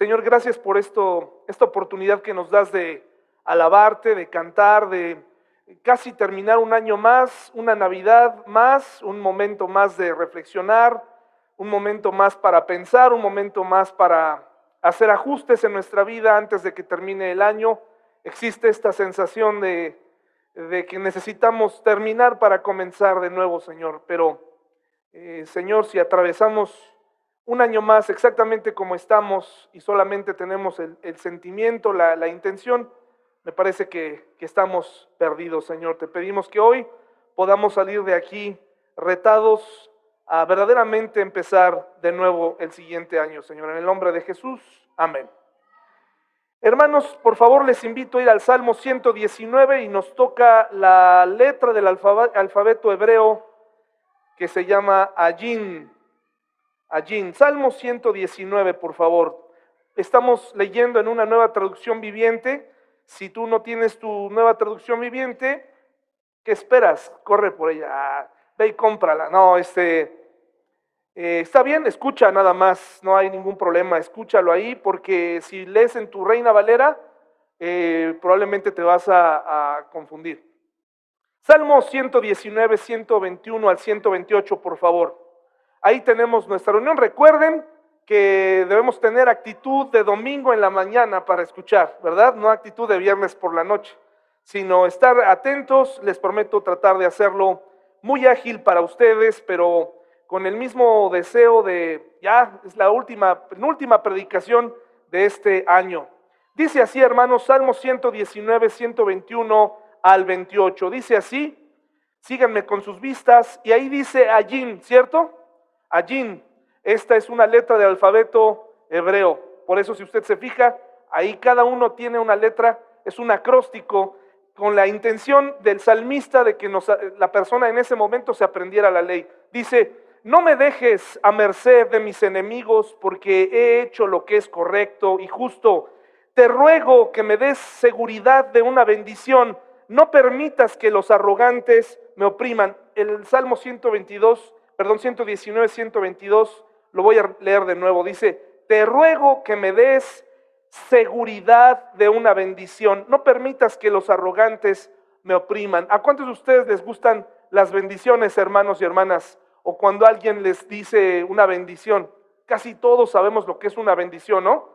Señor, gracias por esta oportunidad que nos das de alabarte, de cantar, de casi terminar un año más, una Navidad más, un momento más de reflexionar, un momento más para pensar, un momento más para hacer ajustes en nuestra vida antes de que termine el año. Existe esta sensación de, de que necesitamos terminar para comenzar de nuevo, Señor. Pero, eh, Señor, si atravesamos un año más exactamente como estamos y solamente tenemos el, sentimiento, la, intención, me parece que, que estamos perdidos, Señor. Te pedimos que hoy podamos salir de aquí retados a verdaderamente empezar de nuevo el siguiente año, Señor. En el nombre de Jesús, amén. Hermanos, por favor les invito a ir al Salmo 119 y nos toca la letra del alfabeto hebreo que se llama Ayin. Ayin. Salmo 119, por favor. Estamos leyendo en una nueva traducción viviente. Si tú no tienes tu nueva traducción viviente, ¿qué esperas? Corre por ella. Ah, ve y cómprala. No, este, eh, está bien, escucha nada más, no hay ningún problema, escúchalo ahí, porque si lees en tu Reina Valera, eh, probablemente te vas a, a confundir. Salmo 119, 121 al 128, por favor. Ahí tenemos nuestra reunión. Recuerden que debemos tener actitud de domingo en la mañana para escuchar, ¿verdad? No actitud de viernes por la noche, sino estar atentos. Les prometo tratar de hacerlo muy ágil para ustedes, pero con el mismo deseo de, ya es la última, penúltima predicación de este año. Dice así, hermanos, Salmo 119, 121 al 28. Dice así, síganme con sus vistas, y ahí dice Allín, ¿cierto? Allín, esta es una letra del alfabeto hebreo. Por eso, si usted se fija, ahí cada uno tiene una letra, es un acróstico con la intención del salmista de que la persona en ese momento se aprendiera la ley. Dice, no me dejes a merced de mis enemigos porque he hecho lo que es correcto y justo. Te ruego que me des seguridad de una bendición. No permitas que los arrogantes me opriman. El Salmo 122, perdón, 119, 122, lo voy a leer de nuevo. Dice, te ruego que me des seguridad de una bendición. No permitas que los arrogantes me opriman. ¿A cuántos de ustedes les gustan las bendiciones, hermanos y hermanas? o cuando alguien les dice una bendición. Casi todos sabemos lo que es una bendición, ¿no?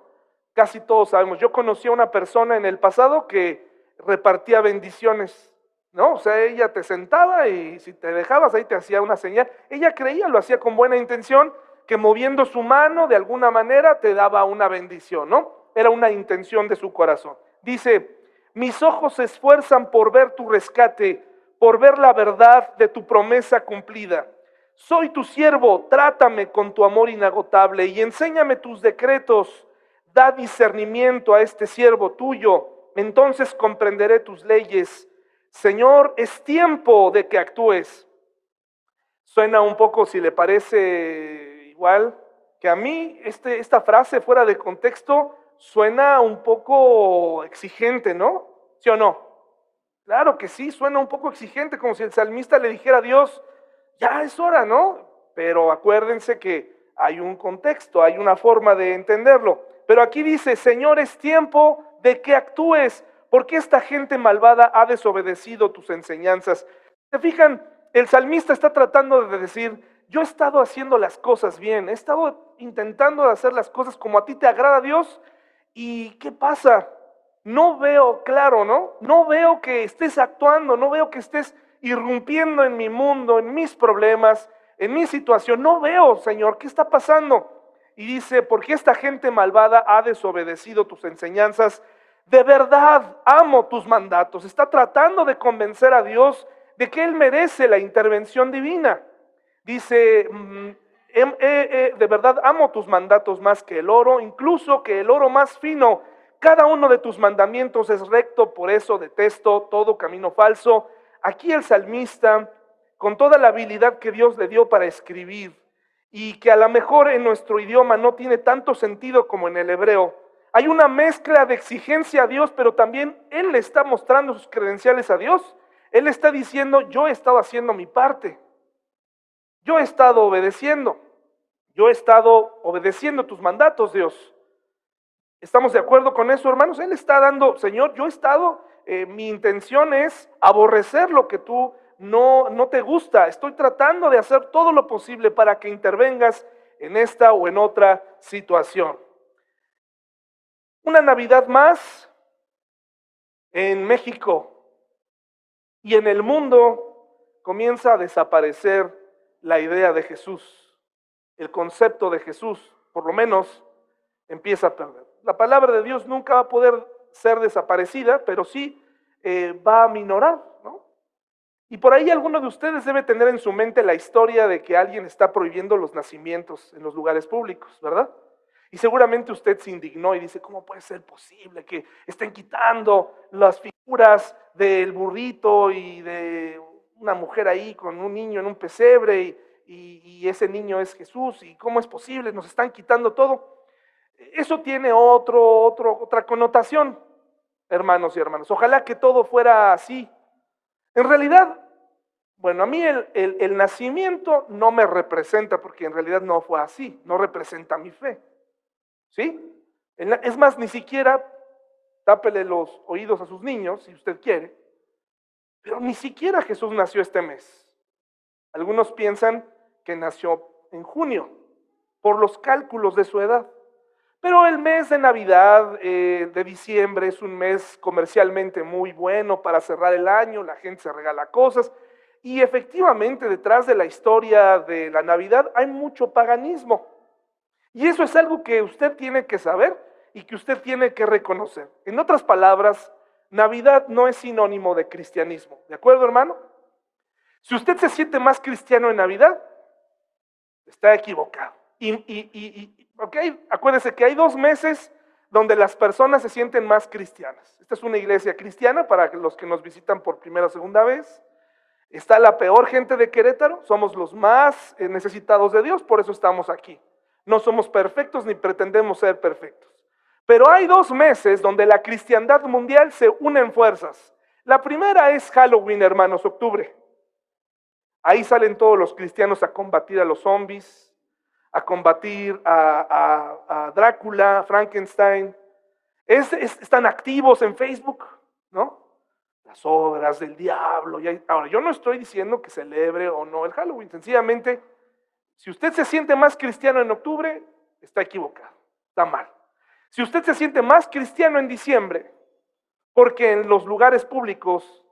Casi todos sabemos. Yo conocí a una persona en el pasado que repartía bendiciones, ¿no? O sea, ella te sentaba y si te dejabas ahí te hacía una señal. Ella creía, lo hacía con buena intención, que moviendo su mano de alguna manera te daba una bendición, ¿no? Era una intención de su corazón. Dice, mis ojos se esfuerzan por ver tu rescate, por ver la verdad de tu promesa cumplida. Soy tu siervo, trátame con tu amor inagotable y enséñame tus decretos. Da discernimiento a este siervo tuyo, entonces comprenderé tus leyes. Señor, es tiempo de que actúes. Suena un poco, si le parece igual, que a mí este, esta frase fuera de contexto suena un poco exigente, ¿no? ¿Sí o no? Claro que sí, suena un poco exigente, como si el salmista le dijera a Dios, ya es hora, ¿no? Pero acuérdense que hay un contexto, hay una forma de entenderlo. Pero aquí dice, Señor, es tiempo de que actúes, porque esta gente malvada ha desobedecido tus enseñanzas. ¿Se fijan? El salmista está tratando de decir, yo he estado haciendo las cosas bien, he estado intentando hacer las cosas como a ti te agrada Dios, ¿y qué pasa? No veo claro, ¿no? No veo que estés actuando, no veo que estés irrumpiendo en mi mundo, en mis problemas, en mi situación. No veo, Señor, ¿qué está pasando? Y dice, porque esta gente malvada ha desobedecido tus enseñanzas. De verdad amo tus mandatos. Está tratando de convencer a Dios de que Él merece la intervención divina. Dice, mm, em, eh, eh, de verdad amo tus mandatos más que el oro, incluso que el oro más fino. Cada uno de tus mandamientos es recto, por eso detesto todo camino falso. Aquí el salmista, con toda la habilidad que Dios le dio para escribir, y que a lo mejor en nuestro idioma no tiene tanto sentido como en el hebreo, hay una mezcla de exigencia a Dios, pero también Él le está mostrando sus credenciales a Dios. Él está diciendo, yo he estado haciendo mi parte. Yo he estado obedeciendo. Yo he estado obedeciendo tus mandatos, Dios. ¿Estamos de acuerdo con eso, hermanos? Él está dando, Señor, yo he estado, eh, mi intención es aborrecer lo que tú no, no te gusta. Estoy tratando de hacer todo lo posible para que intervengas en esta o en otra situación. Una Navidad más en México y en el mundo comienza a desaparecer la idea de Jesús, el concepto de Jesús, por lo menos empieza a perder. La palabra de Dios nunca va a poder ser desaparecida, pero sí eh, va a minorar, ¿no? Y por ahí alguno de ustedes debe tener en su mente la historia de que alguien está prohibiendo los nacimientos en los lugares públicos, ¿verdad? Y seguramente usted se indignó y dice, ¿cómo puede ser posible que estén quitando las figuras del burrito y de una mujer ahí con un niño en un pesebre y, ese niño es Jesús? ¿Y cómo es posible? Nos están quitando todo. Eso tiene otro, otro, otra connotación, hermanos y hermanas. Ojalá que todo fuera así. En realidad, bueno, a mí el, el, nacimiento no me representa porque en realidad no fue así, no representa mi fe. ¿Sí? Es más, ni siquiera tápele los oídos a sus niños si usted quiere, pero ni siquiera Jesús nació este mes. Algunos piensan que nació en junio por los cálculos de su edad. Pero el mes de Navidad, eh, de diciembre, es un mes comercialmente muy bueno para cerrar el año, la gente se regala cosas. Y efectivamente, detrás de la historia de la Navidad hay mucho paganismo. Y eso es algo que usted tiene que saber y que usted tiene que reconocer. En otras palabras, Navidad no es sinónimo de cristianismo. ¿De acuerdo, hermano? Si usted se siente más cristiano en Navidad, está equivocado. Y, y, ¿Ok? Acuérdense que hay dos meses donde las personas se sienten más cristianas. Esta es una iglesia cristiana para los que nos visitan por primera o segunda vez. Está la peor gente de Querétaro, somos los más eh, necesitados de Dios, por eso estamos aquí. No somos perfectos ni pretendemos ser perfectos. Pero hay dos meses donde la cristiandad mundial se une en fuerzas. La primera es Halloween, hermanos, octubre. Ahí salen todos los cristianos a combatir a los zombies, a combatir a, Drácula, Frankenstein. están activos en Facebook, ¿no? Las obras del diablo. ahora, yo no estoy diciendo que celebre o no el Halloween. Sencillamente, si usted se siente más cristiano en octubre, está equivocado, está mal. Si usted se siente más cristiano en diciembre, porque en los lugares públicos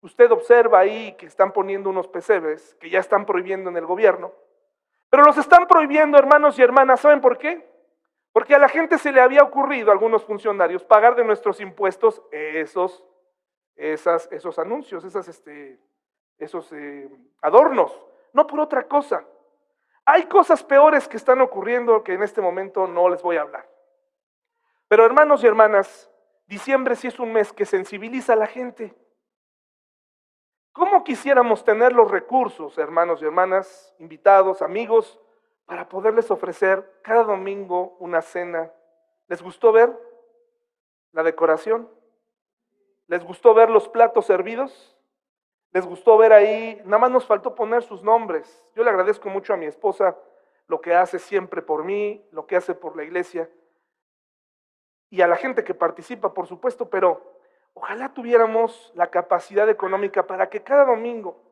usted observa ahí que están poniendo unos pesebres que ya están prohibiendo en el gobierno, pero los están prohibiendo, hermanos y hermanas. ¿Saben por qué? Porque a la gente se le había ocurrido, a algunos funcionarios, pagar de nuestros impuestos esos, esas, esos anuncios, este, esos eh, adornos, no por otra cosa. Hay cosas peores que están ocurriendo que en este momento no les voy a hablar. Pero hermanos y hermanas, diciembre sí es un mes que sensibiliza a la gente. ¿Cómo quisiéramos tener los recursos, hermanos y hermanas, invitados, amigos, para poderles ofrecer cada domingo una cena? ¿Les gustó ver la decoración? ¿Les gustó ver los platos servidos? ¿Les gustó ver ahí? Nada más nos faltó poner sus nombres. Yo le agradezco mucho a mi esposa lo que hace siempre por mí, lo que hace por la iglesia y a la gente que participa, por supuesto, pero Ojalá tuviéramos la capacidad económica para que cada domingo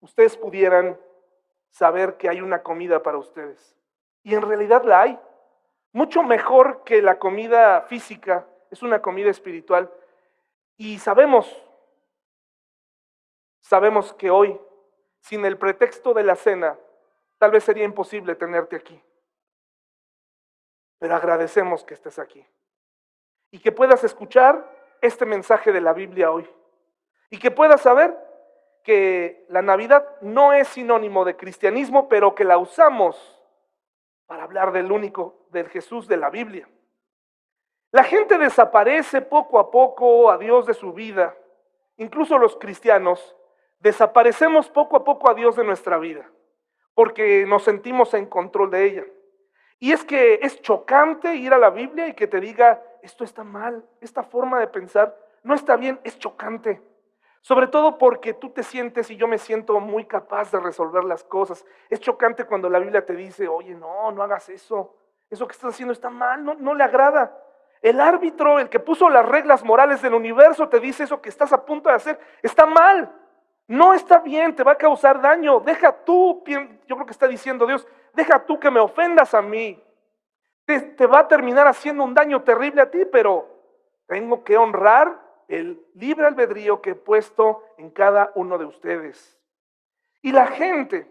ustedes pudieran saber que hay una comida para ustedes. Y en realidad la hay. Mucho mejor que la comida física, es una comida espiritual. Y sabemos, sabemos que hoy, sin el pretexto de la cena, tal vez sería imposible tenerte aquí. Pero agradecemos que estés aquí. Y que puedas escuchar este mensaje de la Biblia hoy. Y que puedas saber que la Navidad no es sinónimo de cristianismo, pero que la usamos para hablar del único, del Jesús de la Biblia. La gente desaparece poco a poco a Dios de su vida. Incluso los cristianos desaparecemos poco a poco a Dios de nuestra vida, porque nos sentimos en control de ella. Y es que es chocante ir a la Biblia y que te diga, esto está mal, esta forma de pensar no está bien, es chocante. Sobre todo porque tú te sientes y yo me siento muy capaz de resolver las cosas. Es chocante cuando la Biblia te dice, oye, no, no hagas eso. eso que estás haciendo está mal, no, no le agrada. El árbitro, el que puso las reglas morales del universo, te dice eso que estás a punto de hacer, está mal. No está bien, te va a causar daño. Deja tú, yo creo que está diciendo Dios, deja tú que me ofendas a mí. Te, te va a terminar haciendo un daño terrible a ti, pero tengo que honrar el libre albedrío que he puesto en cada uno de ustedes. Y la gente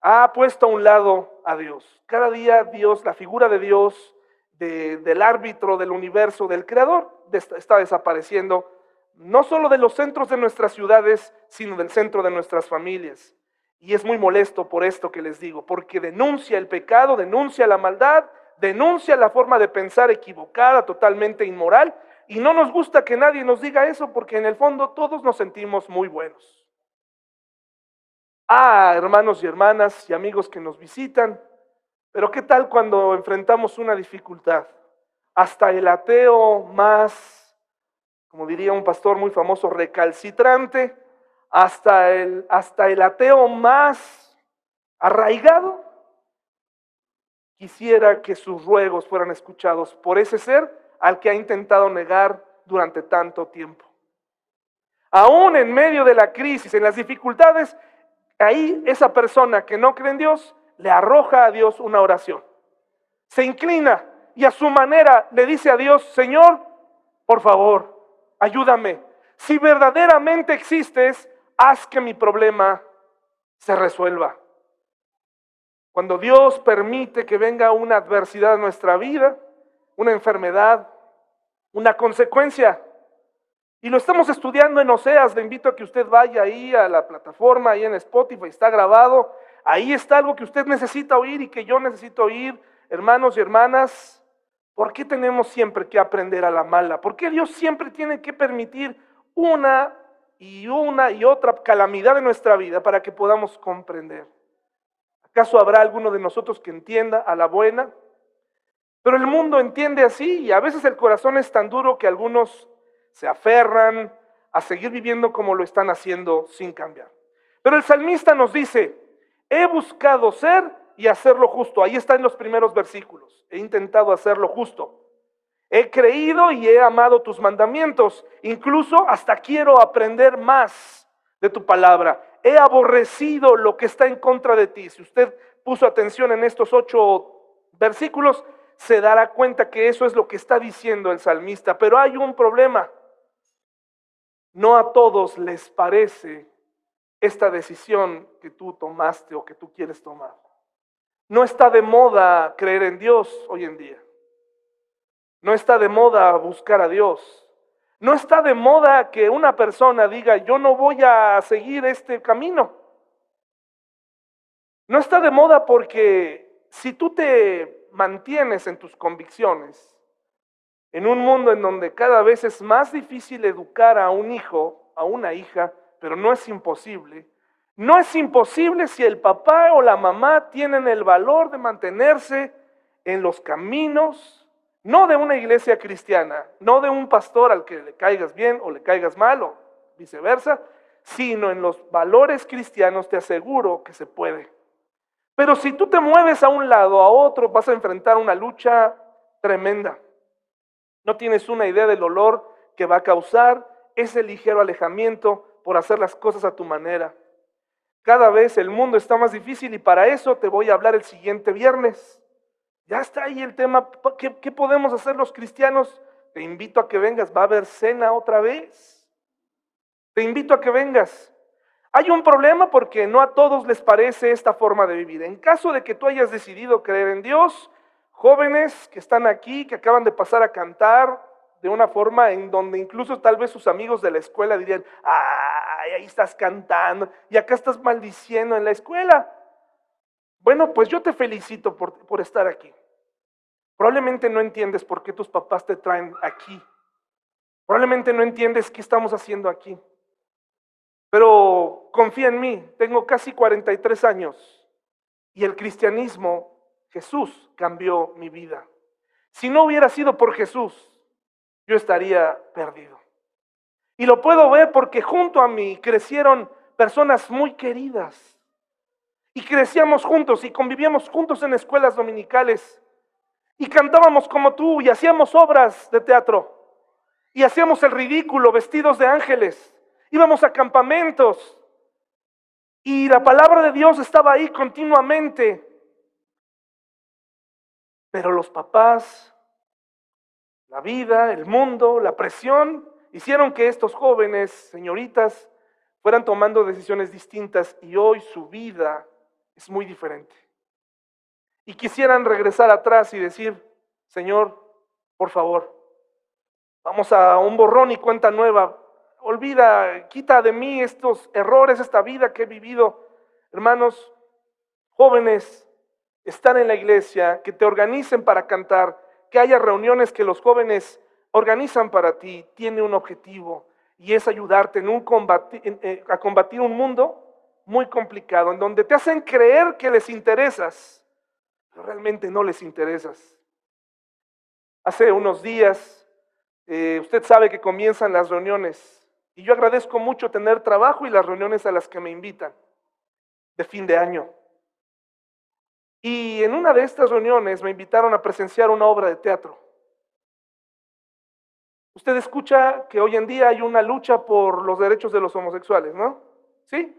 ha puesto a un lado a Dios. Cada día Dios, la figura de Dios, del árbitro del universo, del creador, está desapareciendo, no solo de los centros de nuestras ciudades, sino del centro de nuestras familias. Y es muy molesto por esto que les digo, porque denuncia el pecado, denuncia la maldad, denuncia la forma de pensar equivocada, totalmente inmoral, y no nos gusta que nadie nos diga eso porque en el fondo todos nos sentimos muy buenos. Ah, hermanos y hermanas y amigos que nos visitan, pero ¿qué tal cuando enfrentamos una dificultad? Hasta el ateo más, como diría un pastor muy famoso, recalcitrante, hasta el, hasta el ateo más arraigado, quisiera que sus ruegos fueran escuchados por ese ser al que ha intentado negar durante tanto tiempo. Aún en medio de la crisis, en las dificultades, ahí esa persona que no cree en Dios le arroja a Dios una oración. Se inclina y a su manera le dice a Dios, Señor, por favor, ayúdame. Si verdaderamente existes, haz que mi problema se resuelva. Cuando Dios permite que venga una adversidad a nuestra vida, una enfermedad, una consecuencia. Y lo estamos estudiando en Oseas. Le invito a que usted vaya ahí a la plataforma, ahí en Spotify, está grabado. Ahí está algo que usted necesita oír y que yo necesito oír, hermanos y hermanas. ¿Por qué tenemos siempre que aprender a la mala? ¿Por qué Dios siempre tiene que permitir una y una y otra calamidad en nuestra vida para que podamos comprender? ¿Acaso habrá alguno de nosotros que entienda a la buena? Pero el mundo entiende así y a veces el corazón es tan duro que algunos se aferran a seguir viviendo como lo están haciendo sin cambiar. Pero el salmista nos dice, he buscado ser y hacerlo justo. Ahí está en los primeros versículos. He intentado hacerlo justo. He creído y he amado tus mandamientos. Incluso hasta quiero aprender más de tu palabra. He aborrecido lo que está en contra de ti. Si usted puso atención en estos ocho versículos, se dará cuenta que eso es lo que está diciendo el salmista. Pero hay un problema. No a todos les parece esta decisión que tú tomaste o que tú quieres tomar. No está de moda creer en Dios hoy en día. No está de moda buscar a Dios. No está de moda que una persona diga, yo no voy a seguir este camino. No está de moda porque si tú te mantienes en tus convicciones, en un mundo en donde cada vez es más difícil educar a un hijo, a una hija, pero no es imposible, no es imposible si el papá o la mamá tienen el valor de mantenerse en los caminos, no de una iglesia cristiana, no de un pastor al que le caigas bien o le caigas mal o viceversa, sino en los valores cristianos, te aseguro que se puede. Pero si tú te mueves a un lado, a otro, vas a enfrentar una lucha tremenda. No tienes una idea del dolor que va a causar ese ligero alejamiento por hacer las cosas a tu manera. Cada vez el mundo está más difícil y para eso te voy a hablar el siguiente viernes. Ya está ahí el tema. ¿Qué, podemos hacer los cristianos? Te invito a que vengas. Va a haber cena otra vez. Te invito a que vengas. Hay un problema porque no a todos les parece esta forma de vivir. En caso de que tú hayas decidido creer en Dios, jóvenes que están aquí, que acaban de pasar a cantar de una forma en donde incluso tal vez sus amigos de la escuela dirían, ay, ahí estás cantando y acá estás maldiciendo en la escuela. Bueno, pues yo te felicito por, por estar aquí. Probablemente no entiendes por qué tus papás te traen aquí. Probablemente no entiendes qué estamos haciendo aquí. Pero confía en mí, tengo casi 43 años y el cristianismo, Jesús cambió mi vida. Si no hubiera sido por Jesús, yo estaría perdido. Y lo puedo ver porque junto a mí crecieron personas muy queridas. Y crecíamos juntos y convivíamos juntos en escuelas dominicales. Y cantábamos como tú y hacíamos obras de teatro. Y hacíamos el ridículo vestidos de ángeles. Íbamos a campamentos. Y la palabra de Dios estaba ahí continuamente. Pero los papás, la vida, el mundo, la presión, hicieron que estos jóvenes, señoritas, fueran tomando decisiones distintas y hoy su vida es muy diferente. Y quisieran regresar atrás y decir, Señor, por favor, vamos a un borrón y cuenta nueva. Olvida, quita de mí estos errores, esta vida que he vivido. Hermanos, jóvenes, estar en la iglesia, que te organicen para cantar, que haya reuniones que los jóvenes organizan para ti, tiene un objetivo y es ayudarte eh, a combatir un mundo muy complicado, en donde te hacen creer que les interesas, pero realmente no les interesas. Hace unos días, eh, usted sabe que comienzan las reuniones y yo agradezco mucho tener trabajo y las reuniones a las que me invitan de fin de año. Y en una de estas reuniones me invitaron a presenciar una obra de teatro. Usted escucha que hoy en día hay una lucha por los derechos de los homosexuales, ¿no? ¿Sí?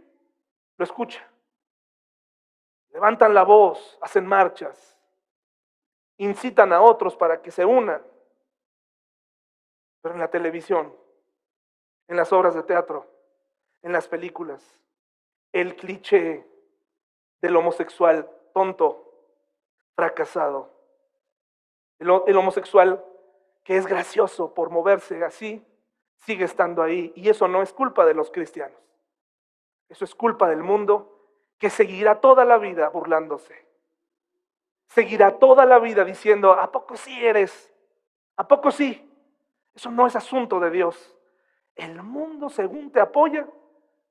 Lo escucha. Levantan la voz, hacen marchas, incitan a otros para que se unan. Pero en la televisión, en las obras de teatro, en las películas, el cliché del homosexual tonto, fracasado, el, el homosexual que es gracioso por moverse así, sigue estando ahí. Y eso no es culpa de los cristianos. Eso es culpa del mundo que seguirá toda la vida burlándose. Seguirá toda la vida diciendo, ¿a poco sí eres? ¿A poco sí? Eso no es asunto de Dios. El mundo según te apoya,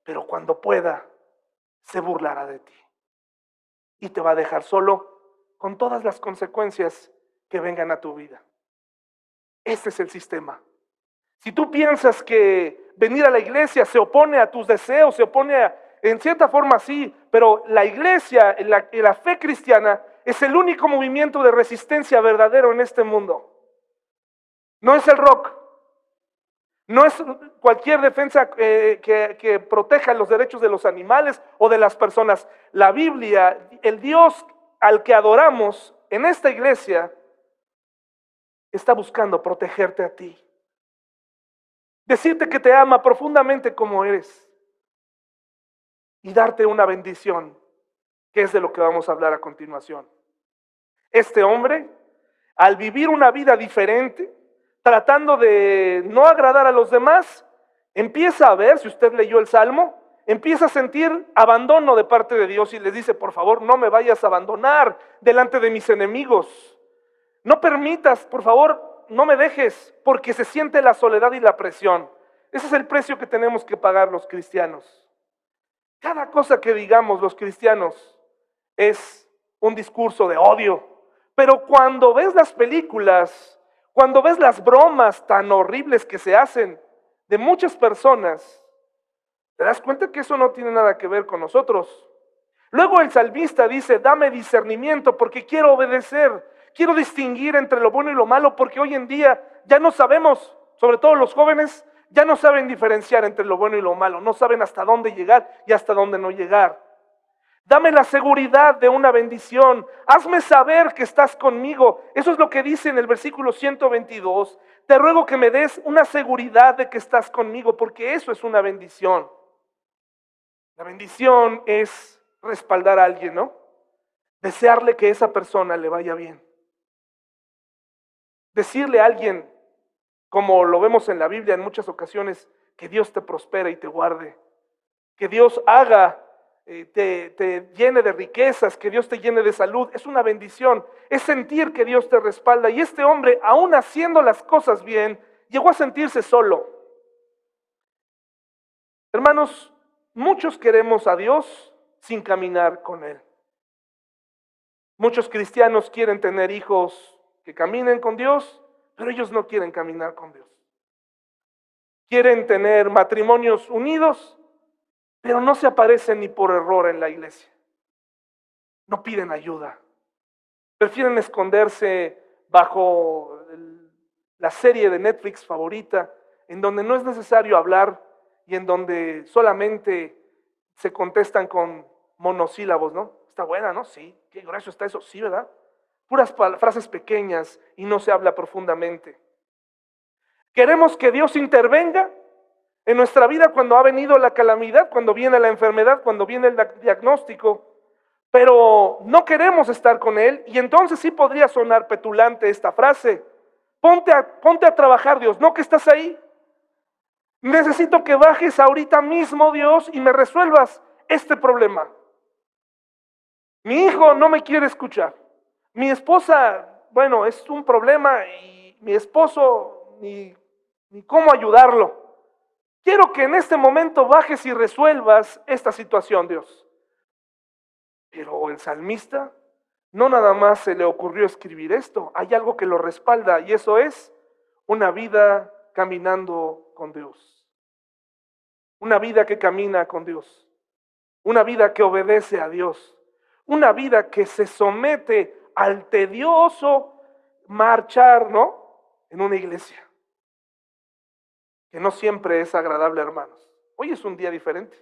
pero cuando pueda, se burlará de ti. Y te va a dejar solo con todas las consecuencias que vengan a tu vida. Este es el sistema. Si tú piensas que venir a la iglesia se opone a tus deseos, se opone en cierta forma sí, pero la iglesia, la, la fe cristiana, es el único movimiento de resistencia verdadero en este mundo. No es el rock, no es cualquier defensa eh, que, que, proteja los derechos de los animales o de las personas. La Biblia, el Dios al que adoramos en esta iglesia, está buscando protegerte a ti. Decirte que te ama profundamente como eres. Y darte una bendición, que es de lo que vamos a hablar a continuación. Este hombre, al vivir una vida diferente, tratando de no agradar a los demás, empieza a ver, si usted leyó el Salmo, empieza a sentir abandono de parte de Dios y les dice, por favor, no me vayas a abandonar delante de mis enemigos. No permitas, por favor, no me dejes, porque se siente la soledad y la presión. Ese es el precio que tenemos que pagar los cristianos. Cada cosa que digamos los cristianos es un discurso de odio. Pero cuando ves las películas, cuando ves las bromas tan horribles que se hacen de muchas personas, te das cuenta que eso no tiene nada que ver con nosotros. Luego el salmista dice, dame discernimiento porque quiero obedecer. Quiero distinguir entre lo bueno y lo malo porque hoy en día ya no sabemos, sobre todo los jóvenes, ya no saben diferenciar entre lo bueno y lo malo, no saben hasta dónde llegar y hasta dónde no llegar. Dame la seguridad de una bendición. Hazme saber que estás conmigo. Eso es lo que dice en el versículo 122. Te ruego que me des una seguridad de que estás conmigo, porque eso es una bendición. La bendición es respaldar a alguien, ¿no? Desearle que esa persona le vaya bien. Decirle a alguien, como lo vemos en la Biblia en muchas ocasiones, que Dios te prospera y te guarde, que Dios haga, eh, te, te llene de riquezas, que Dios te llene de salud, es una bendición, es sentir que Dios te respalda. Y este hombre, aún haciendo las cosas bien, llegó a sentirse solo. Hermanos, muchos queremos a Dios sin caminar con Él. Muchos cristianos quieren tener hijos que caminen con Dios, pero ellos no quieren caminar con Dios. Quieren tener matrimonios unidos, pero no se aparecen ni por error en la iglesia. No piden ayuda. Prefieren esconderse bajo la serie de Netflix favorita, en donde no es necesario hablar y en donde solamente se contestan con monosílabos, ¿no? Está buena, ¿no? Sí. Qué grueso está eso. Sí, ¿verdad? Puras frases pequeñas y no se habla profundamente. Queremos que Dios intervenga en nuestra vida cuando ha venido la calamidad, cuando viene la enfermedad, cuando viene el diagnóstico, pero no queremos estar con Él y entonces sí podría sonar petulante esta frase. Ponte a, ponte a trabajar, Dios, no que estás ahí. Necesito que bajes ahorita mismo, Dios, y me resuelvas este problema. Mi hijo no me quiere escuchar. Mi esposa, bueno, es un problema y mi esposo ni, cómo ayudarlo. Quiero que en este momento bajes y resuelvas esta situación, Dios. Pero el salmista no nada más se le ocurrió escribir esto, hay algo que lo respalda y eso es una vida caminando con Dios. Una vida que camina con Dios. Una vida que obedece a Dios. Una vida que se somete al tedioso marchar, ¿no? En una iglesia que no siempre es agradable, hermanos. Hoy es un día diferente.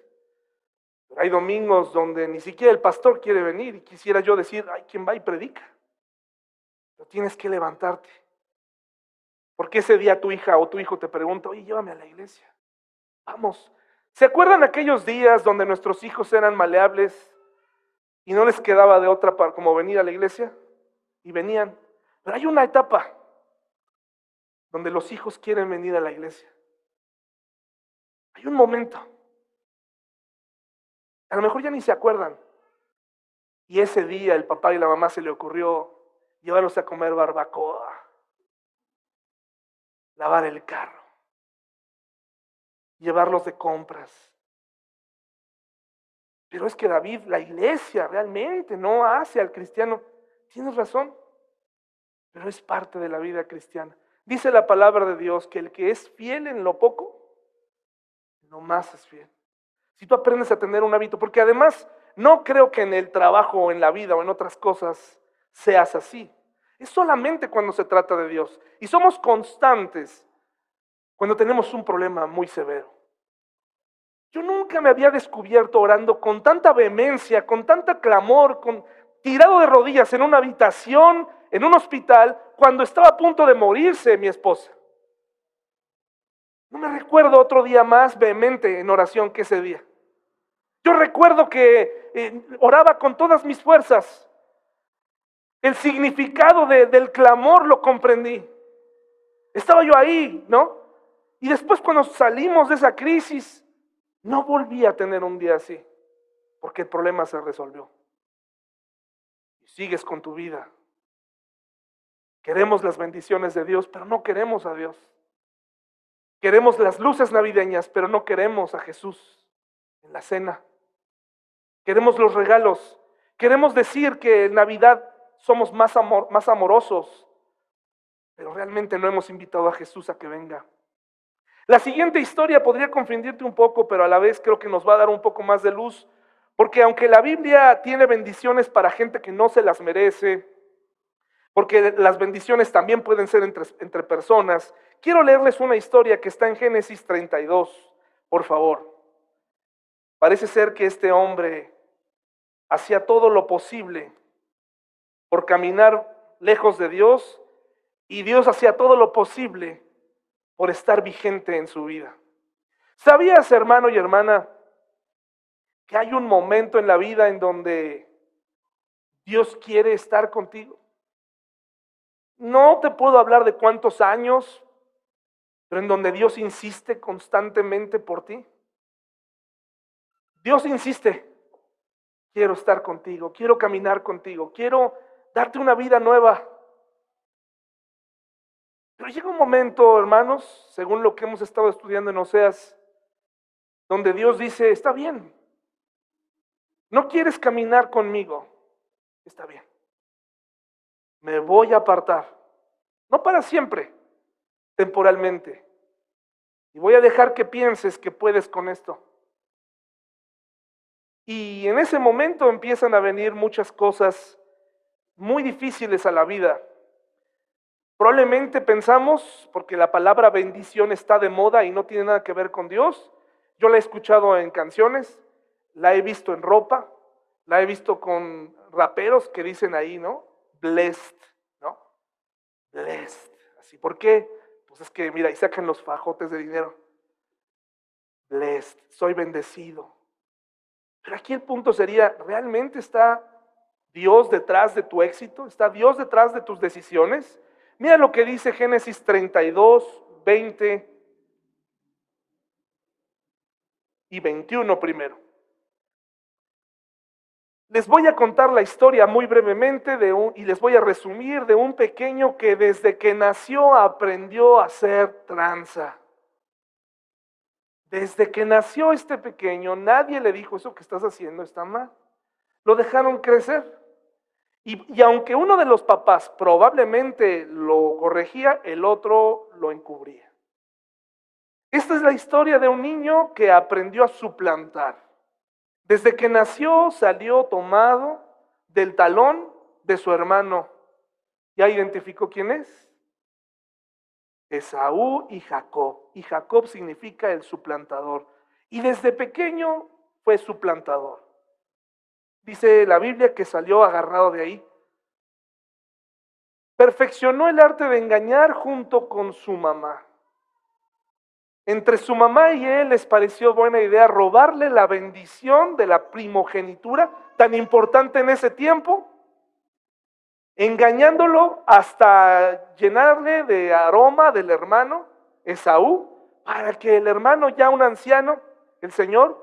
Pero hay domingos donde ni siquiera el pastor quiere venir y quisiera yo decir, ay, ¿quién va y predica? Pero tienes que levantarte. Porque ese día tu hija o tu hijo te pregunta, oye, llévame a la iglesia. Vamos. ¿Se acuerdan aquellos días donde nuestros hijos eran maleables y no les quedaba de otra para como venir a la iglesia? Y venían. Pero hay una etapa donde los hijos quieren venir a la iglesia. Hay un momento. A lo mejor ya ni se acuerdan. Y ese día el papá y la mamá se le ocurrió llevarlos a comer barbacoa, lavar el carro, llevarlos de compras. Pero es que David, la iglesia realmente no hace al cristiano. Tienes razón, pero es parte de la vida cristiana. Dice la palabra de Dios que el que es fiel en lo poco, no más es fiel. Si tú aprendes a tener un hábito, porque además no creo que en el trabajo o en la vida o en otras cosas seas así. Es solamente cuando se trata de Dios. Y somos constantes cuando tenemos un problema muy severo. Yo nunca me había descubierto orando con tanta vehemencia, con tanta clamor, con tirado de rodillas en una habitación, en un hospital, cuando estaba a punto de morirse mi esposa. No me recuerdo otro día más vehemente en oración que ese día. Yo recuerdo que eh, oraba con todas mis fuerzas. El significado del clamor lo comprendí. Estaba yo ahí, ¿no? Y después cuando salimos de esa crisis, no volví a tener un día así, porque el problema se resolvió. Y sigues con tu vida. Queremos las bendiciones de Dios, pero no queremos a Dios. Queremos las luces navideñas, pero no queremos a Jesús en la cena. Queremos los regalos. Queremos decir que en Navidad somos más, amor, más amorosos, pero realmente no hemos invitado a Jesús a que venga. La siguiente historia podría confundirte un poco, pero a la vez creo que nos va a dar un poco más de luz, porque aunque la Biblia tiene bendiciones para gente que no se las merece, porque las bendiciones también pueden ser entre, personas. Quiero leerles una historia que está en Génesis 32, por favor. Parece ser que este hombre hacía todo lo posible por caminar lejos de Dios y Dios hacía todo lo posible por estar vigente en su vida. ¿Sabías, hermano y hermana, que hay un momento en la vida en donde Dios quiere estar contigo? No te puedo hablar de cuántos años, pero en donde Dios insiste constantemente por ti. Dios insiste, quiero estar contigo, quiero caminar contigo, quiero darte una vida nueva. Pero llega un momento, hermanos, según lo que hemos estado estudiando en Oseas, donde Dios dice, está bien, no quieres caminar conmigo, está bien me voy a apartar. No para siempre, temporalmente. Y voy a dejar que pienses que puedes con esto. Y en ese momento empiezan a venir muchas cosas muy difíciles a la vida. Probablemente pensamos, porque la palabra bendición está de moda y no tiene nada que ver con Dios, yo la he escuchado en canciones, la he visto en ropa, la he visto con raperos que dicen ahí, ¿no? Blessed, ¿no? Blessed. Así, ¿por qué? Pues es que, mira, y sacan los fajotes de dinero. Blessed, soy bendecido. Pero aquí el punto sería, ¿realmente está Dios detrás de tu éxito? ¿Está Dios detrás de tus decisiones? Mira lo que dice Génesis 32, 20 y 21 primero. Les voy a contar la historia muy brevemente de un, y les voy a resumir de un pequeño que desde que nació aprendió a hacer tranza. Desde que nació este pequeño, nadie le dijo eso que estás haciendo está mal. Lo dejaron crecer. Y, aunque uno de los papás probablemente lo corregía, el otro lo encubría. Esta es la historia de un niño que aprendió a suplantar. Desde que nació salió tomado del talón de su hermano. ¿Ya identificó quién es? Esaú y Jacob. Y Jacob significa el suplantador. Y desde pequeño fue suplantador. Dice la Biblia que salió agarrado de ahí. Perfeccionó el arte de engañar junto con su mamá. Entre su mamá y él les pareció buena idea robarle la bendición de la primogenitura, tan importante en ese tiempo, engañándolo hasta llenarle de aroma del hermano Esaú, para que el hermano ya un anciano, el Señor,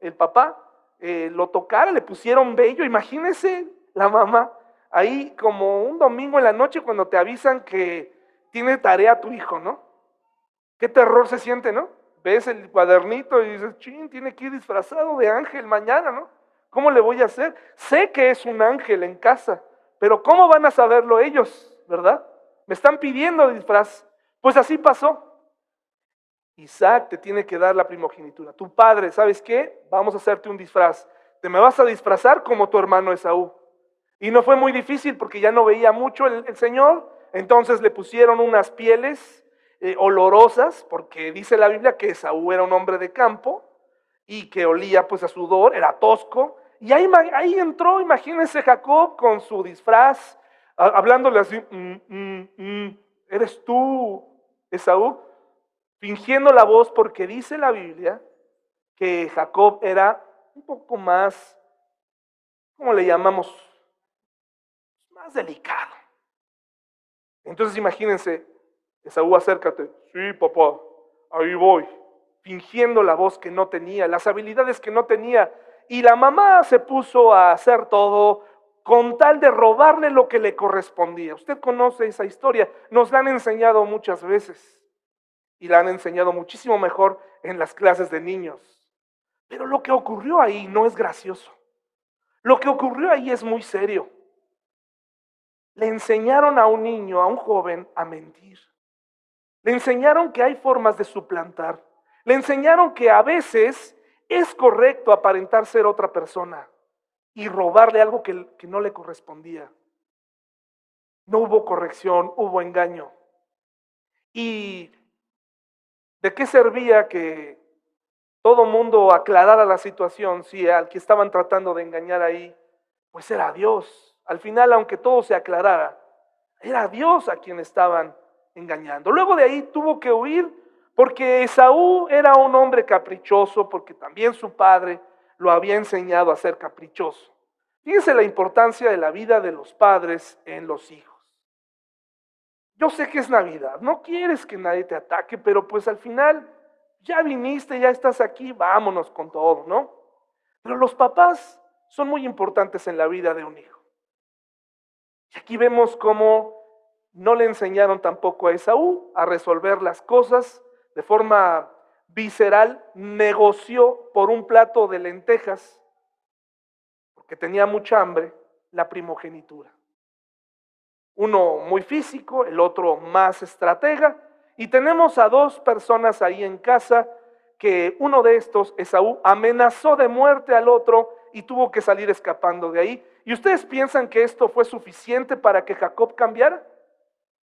el papá, eh, lo tocara, le pusieron bello. Imagínese la mamá ahí como un domingo en la noche cuando te avisan que tiene tarea tu hijo, ¿no? Qué terror se siente, ¿no? Ves el cuadernito y dices, ching, tiene que ir disfrazado de ángel mañana, ¿no? ¿Cómo le voy a hacer? Sé que es un ángel en casa, pero ¿cómo van a saberlo ellos, verdad? Me están pidiendo disfraz. Pues así pasó. Isaac te tiene que dar la primogenitura. Tu padre, ¿sabes qué? Vamos a hacerte un disfraz. Te me vas a disfrazar como tu hermano Esaú. Y no fue muy difícil porque ya no veía mucho el, Señor. Entonces le pusieron unas pieles eh, olorosas, porque dice la Biblia que Esaú era un hombre de campo y que olía pues a sudor, era tosco. Y ahí, ahí entró, imagínense Jacob con su disfraz, hablándole así, mm, mm, mm, ¿eres tú, Esaú? Fingiendo la voz porque dice la Biblia que Jacob era un poco más, ¿cómo le llamamos? Más delicado. Entonces imagínense, Esaú, acércate. Sí, papá, ahí voy. Fingiendo la voz que no tenía, las habilidades que no tenía. Y la mamá se puso a hacer todo con tal de robarle lo que le correspondía. Usted conoce esa historia, nos la han enseñado muchas veces. Y la han enseñado muchísimo mejor en las clases de niños. Pero lo que ocurrió ahí no es gracioso. Lo que ocurrió ahí es muy serio. Le enseñaron a un niño, a un joven, a mentir. Le enseñaron que hay formas de suplantar. Le enseñaron que a veces es correcto aparentar ser otra persona y robarle algo que, no le correspondía. No hubo corrección, hubo engaño. ¿Y de qué servía que todo mundo aclarara la situación si al que estaban tratando de engañar ahí, pues era Dios? Al final, aunque todo se aclarara, era Dios a quien estaban engañando. Luego de ahí tuvo que huir porque Esaú era un hombre caprichoso, porque también su padre lo había enseñado a ser caprichoso. Fíjense la importancia de la vida de los padres en los hijos. Yo sé que es Navidad, no quieres que nadie te ataque, pero pues al final ya viniste, ya estás aquí, vámonos con todo, ¿no? Pero los papás son muy importantes en la vida de un hijo. Y aquí vemos cómo no le enseñaron tampoco a Esaú a resolver las cosas de forma visceral, negoció por un plato de lentejas, porque tenía mucha hambre, la primogenitura. Uno muy físico, el otro más estratega, y tenemos a dos personas ahí en casa que uno de estos, Esaú, amenazó de muerte al otro y tuvo que salir escapando de ahí. ¿Y ustedes piensan que esto fue suficiente para que Jacob cambiara?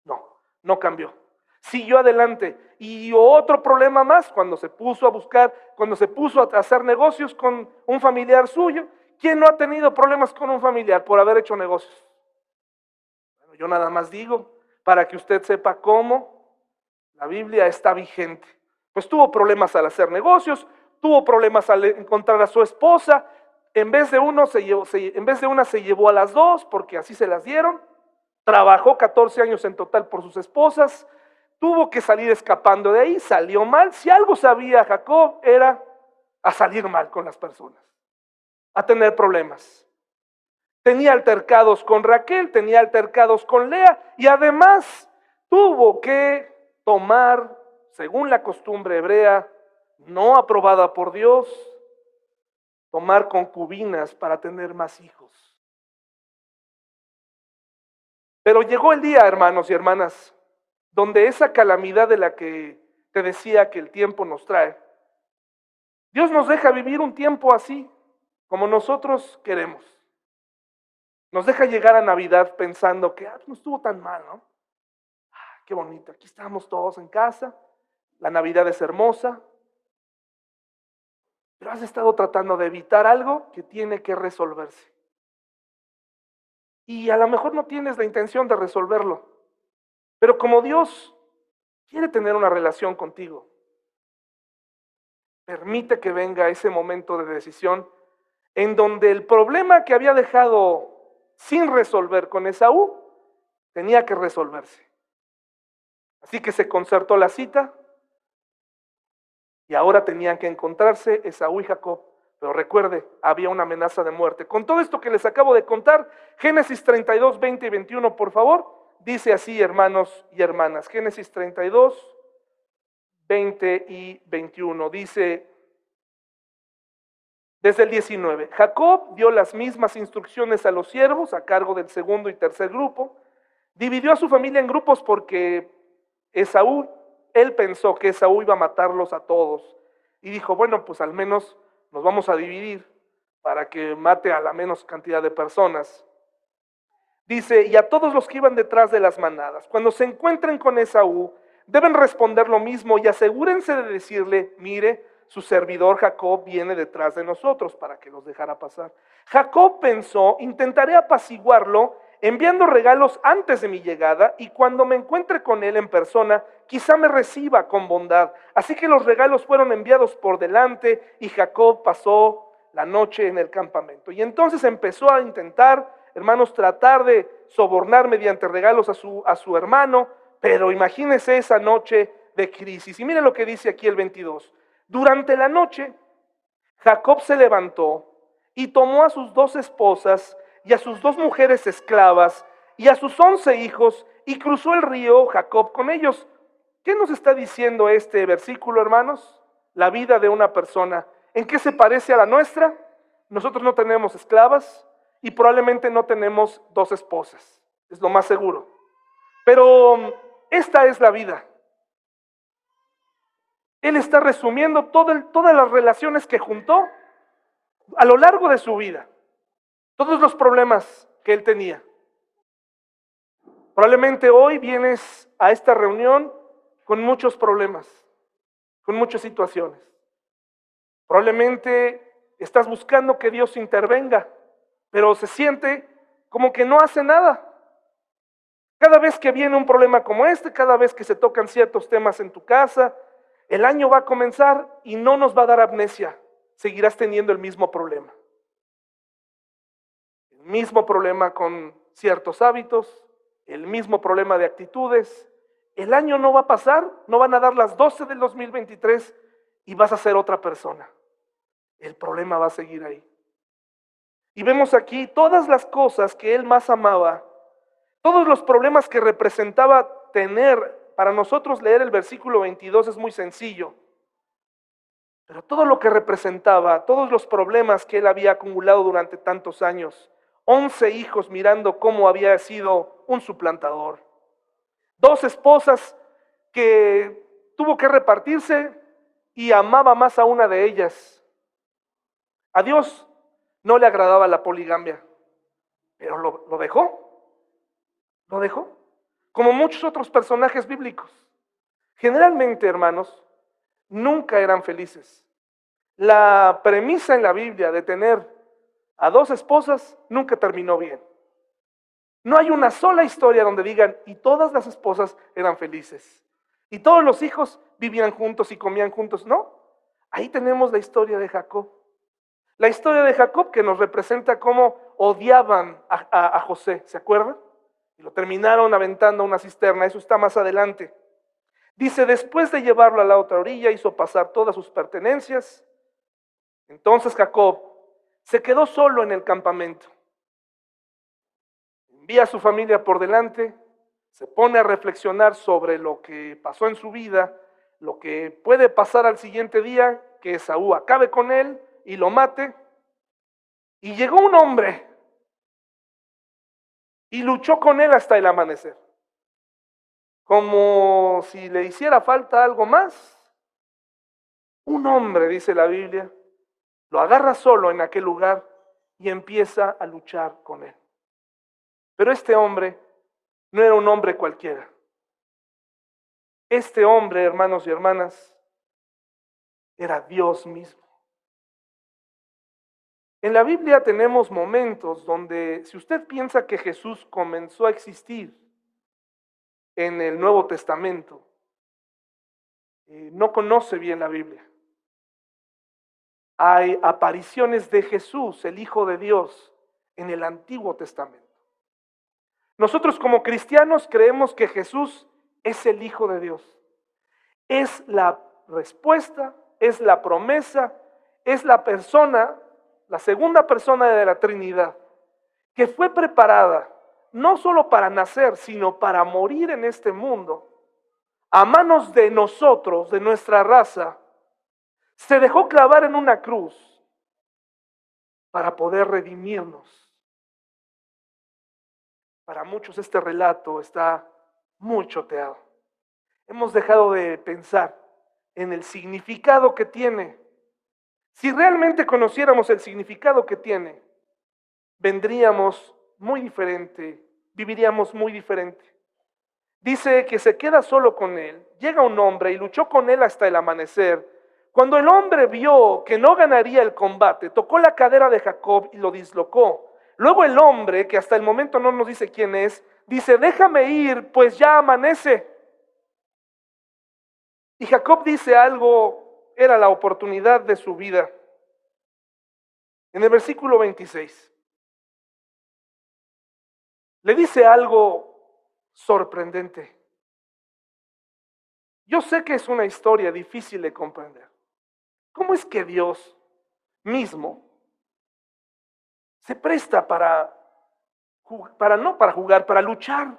No. no cambió. Siguió adelante. Y otro problema más, cuando se puso a buscar, cuando se puso a hacer negocios con un familiar suyo. ¿Quién no ha tenido problemas con un familiar por haber hecho negocios? Yo nada más digo, para que usted sepa cómo la Biblia está vigente. Pues tuvo problemas al hacer negocios, tuvo problemas al encontrar a su esposa, en vez de uno se llevó, en vez de una se llevó a las dos porque así se las dieron. Trabajó 14 años en total por sus esposas, tuvo que salir escapando de ahí, salió mal. Si algo sabía Jacob era a salir mal con las personas, a tener problemas. Tenía altercados con Raquel, tenía altercados con Lea y además tuvo que tomar, según la costumbre hebrea, no aprobada por Dios, tomar concubinas para tener más hijos. Pero llegó el día, hermanos y hermanas, donde esa calamidad de la que te decía que el tiempo nos trae, Dios nos deja vivir un tiempo así, como nosotros queremos. Nos deja llegar a Navidad pensando que ah, no estuvo tan mal, ¿no? Ah, qué bonito, aquí estamos todos en casa, la Navidad es hermosa, pero has estado tratando de evitar algo que tiene que resolverse. Y a lo mejor no tienes la intención de resolverlo. Pero como Dios quiere tener una relación contigo, permite que venga ese momento de decisión en donde el problema que había dejado sin resolver con Esaú tenía que resolverse. Así que se concertó la cita, y ahora tenían que encontrarse Esaú y Jacob. Pero recuerde, había una amenaza de muerte. Con todo esto que les acabo de contar, Génesis 32, 20 y 21, por favor, dice así, hermanos y hermanas. Génesis 32, 20 y 21. Dice, desde el 19, Jacob dio las mismas instrucciones a los siervos a cargo del segundo y tercer grupo. Dividió a su familia en grupos porque Esaú él pensó que Esaú iba a matarlos a todos. Y dijo, bueno, pues al menos nos vamos a dividir para que mate a la menos cantidad de personas. Dice, y a todos los que iban detrás de las manadas, cuando se encuentren con Esaú, deben responder lo mismo y asegúrense de decirle, mire, su servidor Jacob viene detrás de nosotros para que los dejara pasar. Jacob pensó, intentaré apaciguarlo enviando regalos antes de mi llegada y cuando me encuentre con él en persona, quizá me reciba con bondad. Así que los regalos fueron enviados por delante y Jacob pasó la noche en el campamento. Y entonces empezó a intentar, hermanos, tratar de sobornar mediante regalos a su, a su hermano, pero imagínese esa noche de crisis. Y mire lo que dice aquí el 22. Durante la noche, Jacob se levantó y tomó a sus dos esposas, y a sus dos mujeres esclavas y a sus once hijos y cruzó el río Jacob con ellos. ¿Qué nos está diciendo este versículo, hermanos? La vida de una persona. ¿En qué se parece a la nuestra? Nosotros no tenemos esclavas y probablemente no tenemos dos esposas. Es lo más seguro. Pero um, esta es la vida. Él está resumiendo todas las relaciones que juntó a lo largo de su vida todos los problemas que él tenía. Probablemente hoy vienes a esta reunión con muchos problemas, con muchas situaciones. Probablemente estás buscando que Dios intervenga, pero se siente como que no hace nada. Cada vez que viene un problema como este, cada vez que se tocan ciertos temas en tu casa, el año va a comenzar y no nos va a dar amnesia. Seguirás teniendo el mismo problema mismo problema con ciertos hábitos, el mismo problema de actitudes. El año no va a pasar, no van a dar las 12 del 2023 y vas a ser otra persona. El problema va a seguir ahí. Y vemos aquí todas las cosas que él más amaba, todos los problemas que representaba tener. Para nosotros leer el versículo 22 es muy sencillo. Pero todo lo que representaba, todos los problemas que él había acumulado durante tantos años, once hijos mirando cómo había sido un suplantador, dos esposas que tuvo que repartirse y amaba más a una de ellas. A Dios no le agradaba la poligamia, pero lo, lo dejó, lo dejó. Como muchos otros personajes bíblicos. Generalmente, hermanos, nunca eran felices. La premisa en la Biblia de tener a dos esposas nunca terminó bien. No hay una sola historia donde digan, y todas las esposas eran felices. Y todos los hijos vivían juntos y comían juntos. No, ahí tenemos la historia de Jacob. La historia de Jacob que nos representa cómo odiaban a, José, ¿se acuerdan? Lo terminaron aventando a una cisterna, eso está más adelante. Dice, después de llevarlo a la otra orilla, hizo pasar todas sus pertenencias. Entonces Jacob se quedó solo en el campamento envía a su familia por delante, se pone a reflexionar sobre lo que pasó en su vida, lo que puede pasar al siguiente día, que Esaú acabe con él y lo mate. Y llegó un hombre y luchó con él hasta el amanecer. Como si le hiciera falta algo más. Un hombre, dice la Biblia, lo agarra solo en aquel lugar y empieza a luchar con él. Pero este hombre no era un hombre cualquiera. Este hombre, hermanos y hermanas, era Dios mismo. En la Biblia tenemos momentos donde, si usted piensa que Jesús comenzó a existir en el Nuevo Testamento, eh, no conoce bien la Biblia. Hay apariciones de Jesús, el Hijo de Dios, en el Antiguo Testamento. Nosotros como cristianos creemos que Jesús es el Hijo de Dios. Es la respuesta, es la promesa, es la persona, la segunda persona de la Trinidad, que fue preparada no solo para nacer, sino para morir en este mundo, a manos de nosotros, de nuestra raza, se dejó clavar en una cruz para poder redimirnos para muchos este relato está muy choteado. Hemos dejado de pensar en el significado que tiene. Si realmente conociéramos el significado que tiene, vendríamos muy diferente, viviríamos muy diferente. Dice que se queda solo con él, llega un hombre y luchó con él hasta el amanecer. Cuando el hombre vio que no ganaría el combate, tocó la cadera de Jacob y lo dislocó. Luego el hombre, que hasta el momento no nos dice quién es, dice, déjame ir, pues ya amanece. Y Jacob dice algo, era la oportunidad de su vida. En el versículo 26, le dice algo sorprendente. Yo sé que es una historia difícil de comprender. ¿Cómo es que Dios mismo se presta para, no para jugar, para luchar,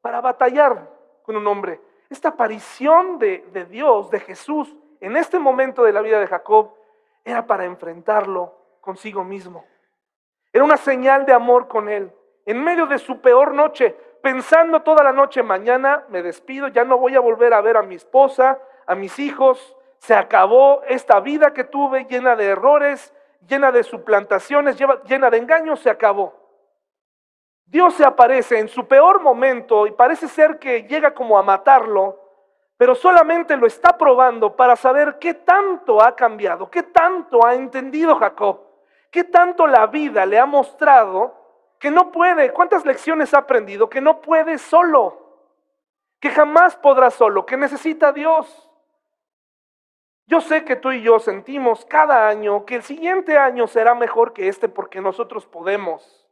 para batallar con un hombre. Esta aparición de, de Dios, de Jesús, en este momento de la vida de Jacob, era para enfrentarlo consigo mismo. Era una señal de amor con él. En medio de su peor noche, pensando toda la noche, mañana me despido, ya no voy a volver a ver a mi esposa, a mis hijos, se acabó esta vida que tuve llena de errores, llena de suplantaciones, llena de engaños, se acabó. Dios se aparece en su peor momento y parece ser que llega como a matarlo, pero solamente lo está probando para saber qué tanto ha cambiado, qué tanto ha entendido Jacob, qué tanto la vida le ha mostrado que no puede, cuántas lecciones ha aprendido, que no puede solo, que jamás podrá solo, que necesita a Dios. Yo sé que tú y yo sentimos cada año que el siguiente año será mejor que este porque nosotros podemos.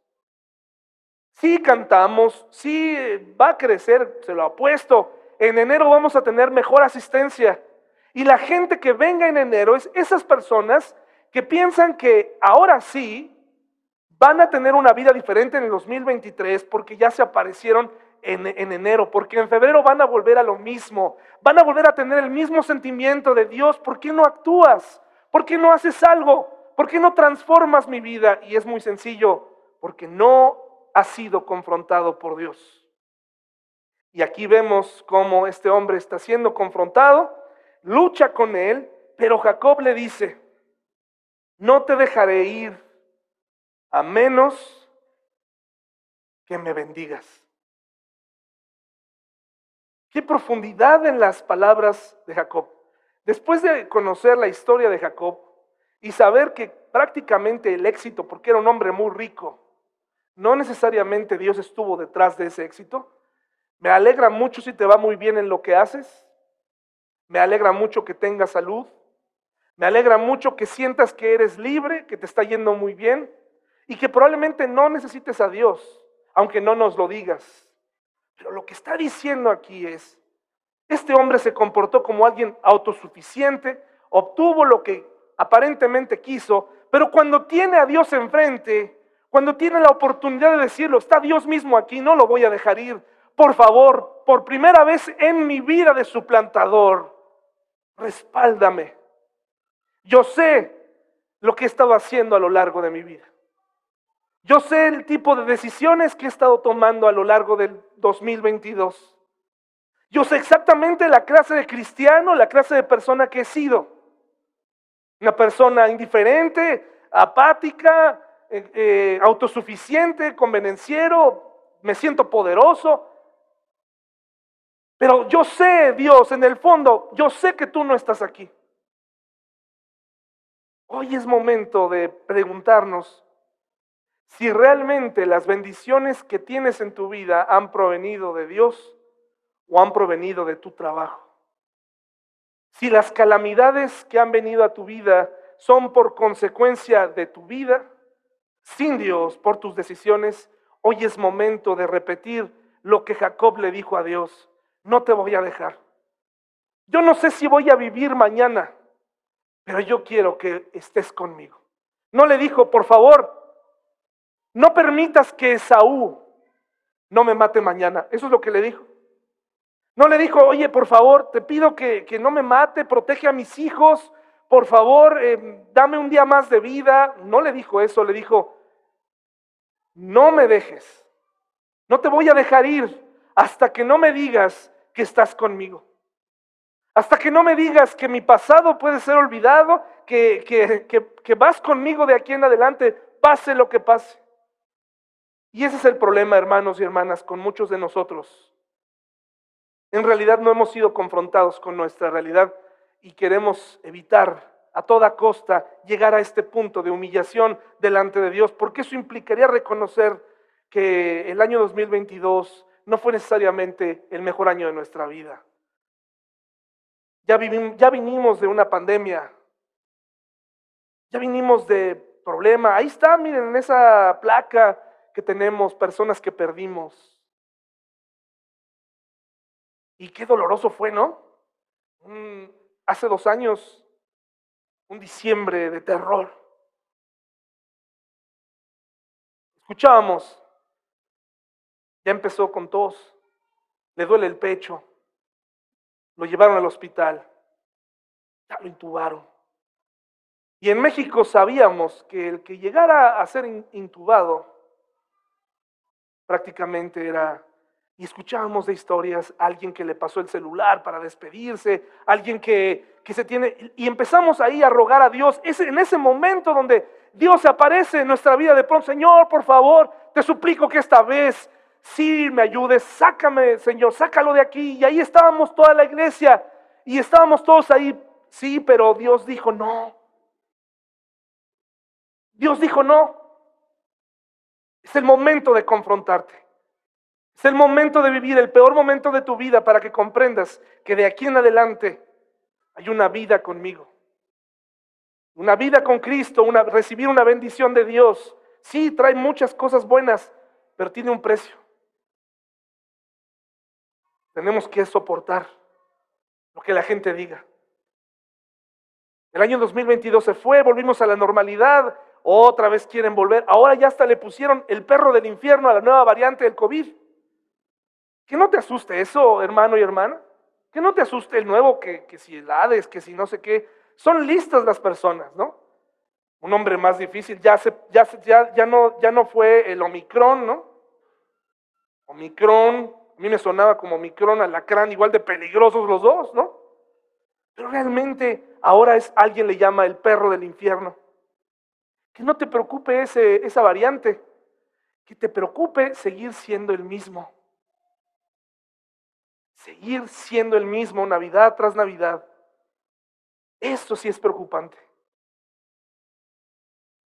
Sí cantamos, sí va a crecer, se lo apuesto. En enero vamos a tener mejor asistencia. Y la gente que venga en enero es esas personas que piensan que ahora sí van a tener una vida diferente en el 2023 porque ya se aparecieron en, enero, porque en febrero van a volver a lo mismo, van a volver a tener el mismo sentimiento de Dios, ¿por qué no actúas? ¿Por qué no haces algo? ¿Por qué no transformas mi vida? Y es muy sencillo, porque no has sido confrontado por Dios. Y aquí vemos cómo este hombre está siendo confrontado, lucha con él, pero Jacob le dice, no te dejaré ir a menos que me bendigas. Qué profundidad en las palabras de Jacob. Después de conocer la historia de Jacob y saber que prácticamente el éxito, porque era un hombre muy rico, no necesariamente Dios estuvo detrás de ese éxito, me alegra mucho si te va muy bien en lo que haces, me alegra mucho que tengas salud, me alegra mucho que sientas que eres libre, que te está yendo muy bien y que probablemente no necesites a Dios, aunque no nos lo digas. Pero lo que está diciendo aquí es, este hombre se comportó como alguien autosuficiente, obtuvo lo que aparentemente quiso, pero cuando tiene a Dios enfrente, cuando tiene la oportunidad de decirlo, está Dios mismo aquí, no lo voy a dejar ir. Por favor, por primera vez en mi vida de suplantador, respáldame. Yo sé lo que he estado haciendo a lo largo de mi vida. Yo sé el tipo de decisiones que he estado tomando a lo largo del 2022. Yo sé exactamente la clase de cristiano, la clase de persona que he sido. Una persona indiferente, apática, eh, eh, autosuficiente, convenenciero, me siento poderoso. Pero yo sé, Dios, en el fondo, yo sé que tú no estás aquí. Hoy es momento de preguntarnos si realmente las bendiciones que tienes en tu vida han provenido de Dios o han provenido de tu trabajo. Si las calamidades que han venido a tu vida son por consecuencia de tu vida, sin Dios, por tus decisiones, hoy es momento de repetir lo que Jacob le dijo a Dios. No te voy a dejar. Yo no sé si voy a vivir mañana, pero yo quiero que estés conmigo. No le dijo, por favor, no permitas que Esaú no me mate mañana. Eso es lo que le dijo. No le dijo, oye, por favor, te pido que, no me mate, protege a mis hijos, por favor, eh, dame un día más de vida. No le dijo eso, le dijo, no me dejes, no te voy a dejar ir hasta que no me digas que estás conmigo. Hasta que no me digas que mi pasado puede ser olvidado, que, que, que vas conmigo de aquí en adelante, pase lo que pase. Y ese es el problema, hermanos y hermanas, con muchos de nosotros. En realidad no hemos sido confrontados con nuestra realidad y queremos evitar a toda costa llegar a este punto de humillación delante de Dios, porque eso implicaría reconocer que el año 2022 no fue necesariamente el mejor año de nuestra vida. Ya, vinimos de una pandemia, ya vinimos de problema. Ahí está, miren, en esa placa que tenemos, personas que perdimos. Y qué doloroso fue, ¿no? hace dos años, un diciembre de terror. Escuchábamos, ya empezó con tos, le duele el pecho, lo llevaron al hospital, ya lo intubaron. Y en México sabíamos que el que llegara a ser intubado prácticamente era y escuchábamos de historias, alguien que le pasó el celular para despedirse, alguien que, que se tiene... Y empezamos ahí a rogar a Dios. Es en ese momento donde Dios aparece en nuestra vida de pronto, Señor, por favor, te suplico que esta vez sí me ayudes, sácame, Señor, sácalo de aquí. Y ahí estábamos toda la iglesia y estábamos todos ahí, sí, pero Dios dijo no. Dios dijo no. Es el momento de confrontarte. Es el momento de vivir el peor momento de tu vida para que comprendas que de aquí en adelante hay una vida conmigo. Una vida con Cristo, una, recibir una bendición de Dios. Sí, trae muchas cosas buenas, pero tiene un precio. Tenemos que soportar lo que la gente diga. El año 2022 se fue, volvimos a la normalidad, otra vez quieren volver. Ahora ya hasta le pusieron el perro del infierno a la nueva variante del COVID. Que no te asuste eso, hermano y hermana. Que no te asuste el nuevo, que, que si el Hades, que si no sé qué. Son listas las personas, ¿no? Un hombre más difícil, ya, se, ya, ya, ya, no, ya no fue el Omicron, ¿no? Omicron, a mí me sonaba como Omicron, alacrán, igual de peligrosos los dos, ¿no? Pero realmente ahora es alguien le llama el perro del infierno. Que no te preocupe ese, esa variante, que te preocupe seguir siendo el mismo seguir siendo el mismo Navidad tras Navidad. Esto sí es preocupante.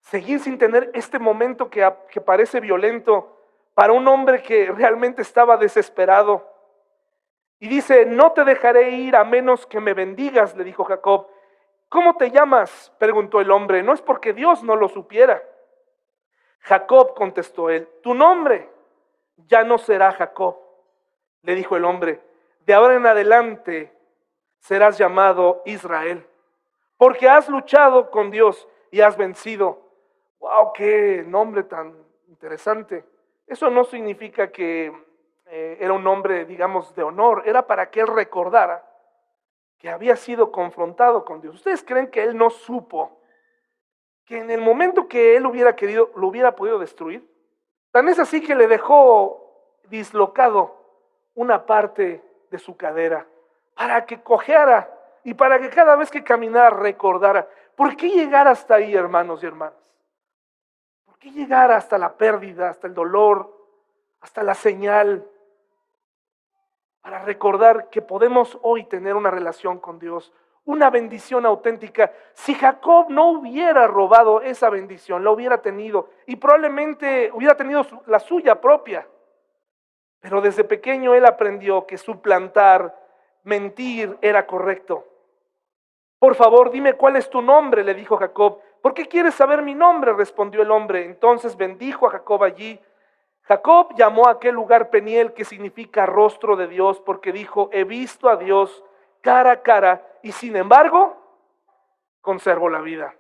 Seguir sin tener este momento que, que parece violento para un hombre que realmente estaba desesperado. Y dice, no te dejaré ir a menos que me bendigas, le dijo Jacob. ¿Cómo te llamas? preguntó el hombre. No es porque Dios no lo supiera. Jacob contestó él, tu nombre ya no será Jacob, le dijo el hombre, de ahora en adelante serás llamado Israel, porque has luchado con Dios y has vencido. ¡Wow! ¡Qué nombre tan interesante! Eso no significa que eh, era un nombre, digamos, de honor, era para que él recordara que había sido confrontado con Dios. ¿Ustedes creen que él no supo que en el momento que él hubiera querido, lo hubiera podido destruir? Tan es así que le dejó dislocado una parte de su cadera para que cojeara y para que cada vez que caminara recordara. ¿Por qué llegar hasta ahí, hermanos y hermanas? ¿Por qué llegar hasta la pérdida, hasta el dolor, hasta la señal? Para recordar que podemos hoy tener una relación con Dios, una bendición auténtica. Si Jacob no hubiera robado esa bendición, la hubiera tenido y probablemente hubiera tenido la suya propia. Pero desde pequeño él aprendió que suplantar, mentir era correcto. Por favor, dime cuál es tu nombre, le dijo Jacob. ¿Por qué quieres saber mi nombre? respondió el hombre. Entonces bendijo a Jacob allí. Jacob llamó a aquel lugar Peniel, que significa rostro de Dios, porque dijo, he visto a Dios cara a cara y sin embargo conservo la vida.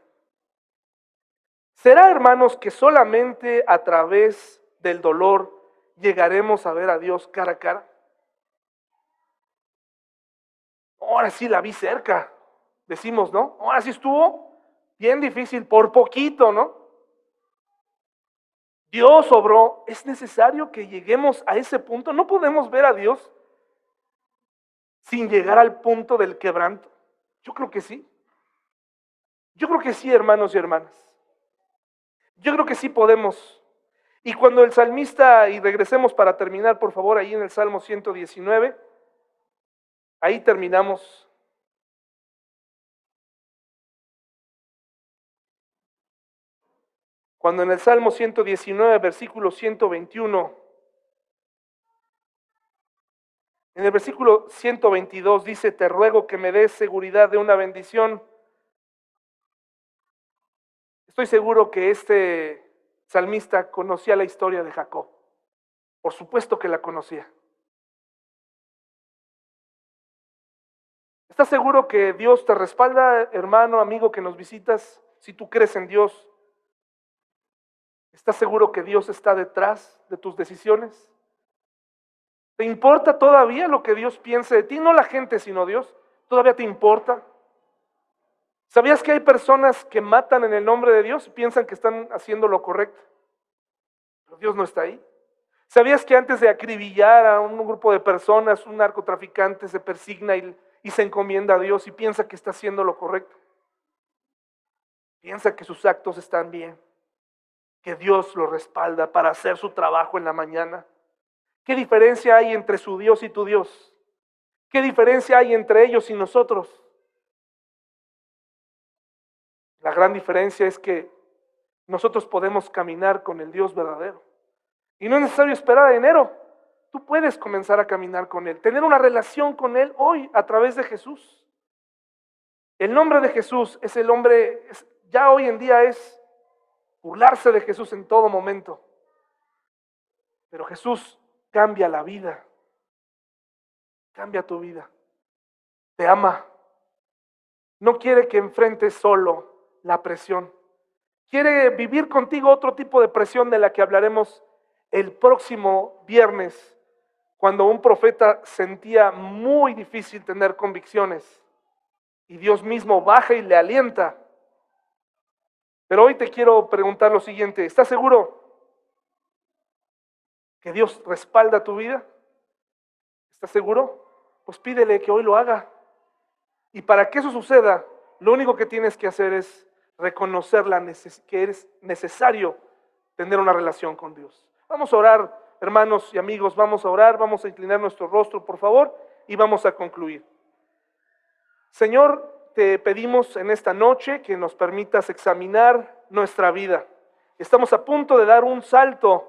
¿Será, hermanos, que solamente a través del dolor llegaremos a ver a Dios cara a cara? Ahora sí la vi cerca, decimos, ¿no? Ahora sí estuvo bien difícil, por poquito, ¿no? Dios obró, es necesario que lleguemos a ese punto. No podemos ver a Dios sin llegar al punto del quebranto. Yo creo que sí. Yo creo que sí, hermanos y hermanas. Yo creo que sí podemos. Y cuando el salmista, y regresemos para terminar, por favor, ahí en el Salmo 119, ahí terminamos. Cuando en el Salmo 119, versículo 121, en el versículo 122 dice, te ruego que me des seguridad de una bendición. Estoy seguro que este salmista conocía la historia de Jacob. Por supuesto que la conocía. ¿Estás seguro que Dios te respalda, hermano, amigo que nos visitas, si tú crees en Dios? ¿Estás seguro que Dios está detrás de tus decisiones? ¿Te importa todavía lo que Dios piense de ti? No la gente, sino Dios. ¿Todavía te importa? ¿Sabías que hay personas que matan en el nombre de Dios y piensan que están haciendo lo correcto? Pero Dios no está ahí. ¿Sabías que antes de acribillar a un grupo de personas, un narcotraficante se persigna y, y se encomienda a Dios y piensa que está haciendo lo correcto? Piensa que sus actos están bien, que Dios lo respalda para hacer su trabajo en la mañana. ¿Qué diferencia hay entre su Dios y tu Dios? ¿Qué diferencia hay entre ellos y nosotros? La gran diferencia es que nosotros podemos caminar con el Dios verdadero. Y no es necesario esperar a enero. Tú puedes comenzar a caminar con Él, tener una relación con Él hoy a través de Jesús. El nombre de Jesús es el hombre, ya hoy en día es burlarse de Jesús en todo momento. Pero Jesús cambia la vida. Cambia tu vida. Te ama. No quiere que enfrentes solo la presión. Quiere vivir contigo otro tipo de presión de la que hablaremos el próximo viernes, cuando un profeta sentía muy difícil tener convicciones y Dios mismo baja y le alienta. Pero hoy te quiero preguntar lo siguiente, ¿estás seguro que Dios respalda tu vida? ¿Estás seguro? Pues pídele que hoy lo haga. Y para que eso suceda, lo único que tienes que hacer es reconocer que es necesario tener una relación con Dios. Vamos a orar, hermanos y amigos, vamos a orar, vamos a inclinar nuestro rostro, por favor. y vamos a concluir. Señor, te pedimos en esta noche que nos permitas examinar nuestra vida. Estamos a punto de dar un salto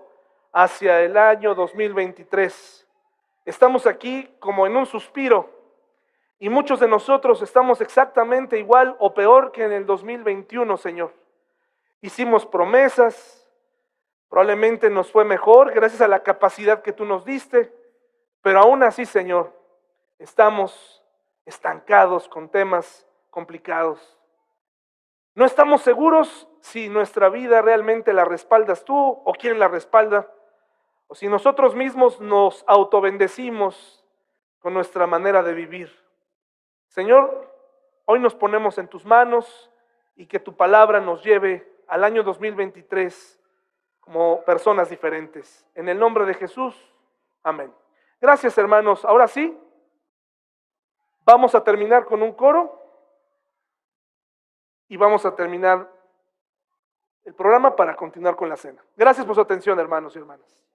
hacia el año 2023. Estamos aquí como en un suspiro y muchos de nosotros estamos exactamente igual o peor que en el 2021, Señor. Hicimos promesas, probablemente nos fue mejor gracias a la capacidad que tú nos diste, pero aún así, Señor, estamos estancados con temas complicados. No estamos seguros si nuestra vida realmente la respaldas tú o quién la respalda, o si nosotros mismos nos autobendecimos con nuestra manera de vivir. Señor, hoy nos ponemos en tus manos y que tu palabra nos lleve al año 2023 como personas diferentes. En el nombre de Jesús, amén. Gracias hermanos. Ahora sí, vamos a terminar con un coro y vamos a terminar el programa para continuar con la cena. Gracias por su atención hermanos y hermanas.